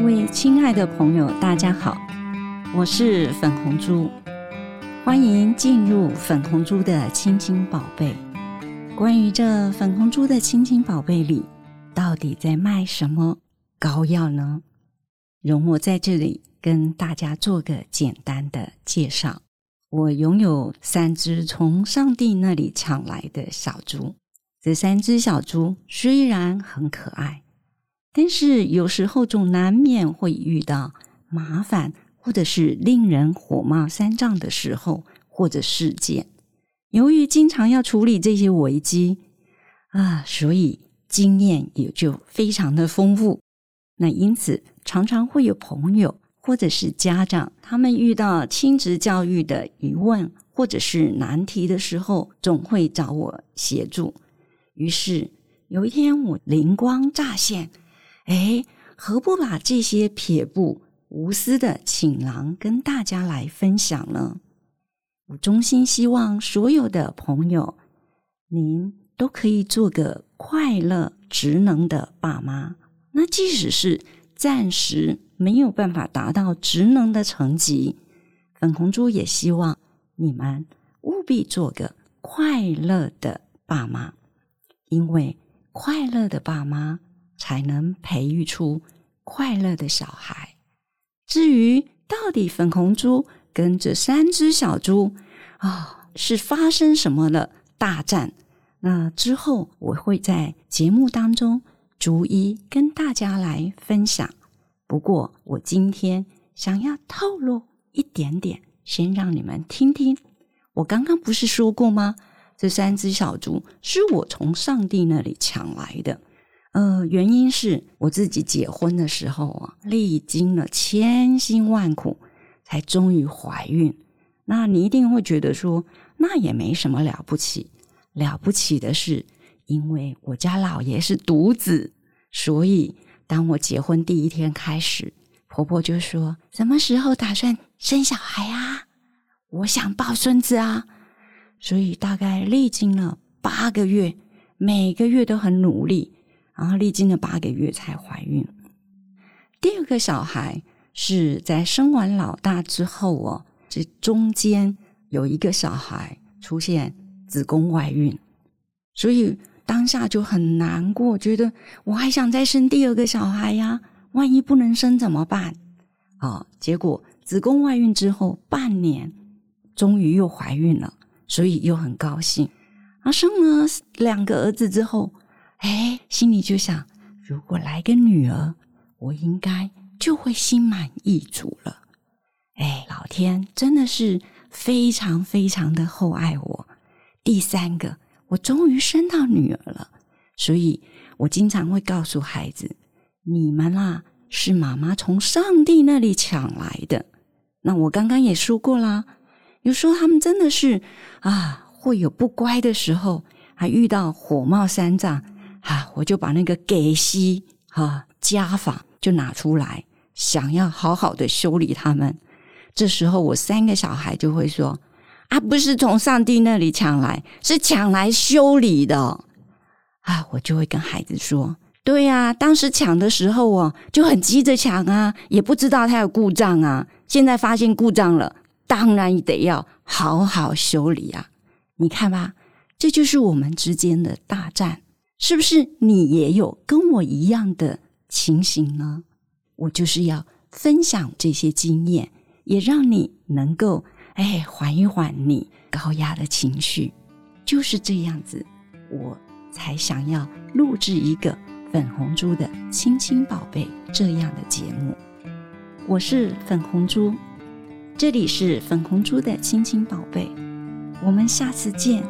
各位亲爱的朋友，大家好，我是粉红猪，欢迎进入粉红猪的亲亲宝贝。关于这粉红猪的亲亲宝贝里，到底在卖什么膏药呢？容我在这里跟大家做个简单的介绍。我拥有三只从上帝那里抢来的小猪，这三只小猪虽然很可爱，但是有时候总难免会遇到麻烦，或者是令人火冒三丈的时候或者事件。由于经常要处理这些危机啊，所以经验也就非常的丰富。那因此常常会有朋友。或者是家长，他们遇到亲子教育的疑问或者是难题的时候，总会找我协助。于是有一天，我灵光乍现，哎，何不把这些撇步无私的请郎跟大家来分享呢？我衷心希望所有的朋友，您都可以做个快乐、职能的爸妈。那即使是暂时。没有办法达到职能的层级，粉红猪也希望你们务必做个快乐的爸妈，因为快乐的爸妈才能培育出快乐的小孩。至于到底粉红猪跟这三只小猪啊是发生什么了大战，那之后我会在节目当中逐一跟大家来分享。不过，我今天想要透露一点点，先让你们听听。我刚刚不是说过吗？这三只小猪是我从上帝那里抢来的。呃，原因是我自己结婚的时候啊，历经了千辛万苦，才终于怀孕。那你一定会觉得说，那也没什么了不起。了不起的是，因为我家老爷是独子，所以。当我结婚第一天开始，婆婆就说：“什么时候打算生小孩啊？我想抱孙子啊！”所以大概历经了八个月，每个月都很努力，然后历经了八个月才怀孕。第二个小孩是在生完老大之后哦，这中间有一个小孩出现子宫外孕，所以。当下就很难过，觉得我还想再生第二个小孩呀，万一不能生怎么办？啊，结果子宫外孕之后半年，终于又怀孕了，所以又很高兴。啊，生了两个儿子之后，哎，心里就想，如果来个女儿，我应该就会心满意足了。哎，老天真的是非常非常的厚爱我。第三个。我终于生到女儿了，所以我经常会告诉孩子：“你们啊，是妈妈从上帝那里抢来的。”那我刚刚也说过啦，有时候他们真的是啊，会有不乖的时候，还遇到火冒三丈啊，我就把那个给息哈家法就拿出来，想要好好的修理他们。这时候我三个小孩就会说。啊，不是从上帝那里抢来，是抢来修理的啊！我就会跟孩子说：“对呀，当时抢的时候哦，就很急着抢啊，也不知道它有故障啊。现在发现故障了，当然得要好好修理啊！你看吧，这就是我们之间的大战，是不是？你也有跟我一样的情形呢？我就是要分享这些经验，也让你能够。”哎，缓一缓你高压的情绪，就是这样子，我才想要录制一个粉红猪的亲亲宝贝这样的节目。我是粉红猪，这里是粉红猪的亲亲宝贝，我们下次见。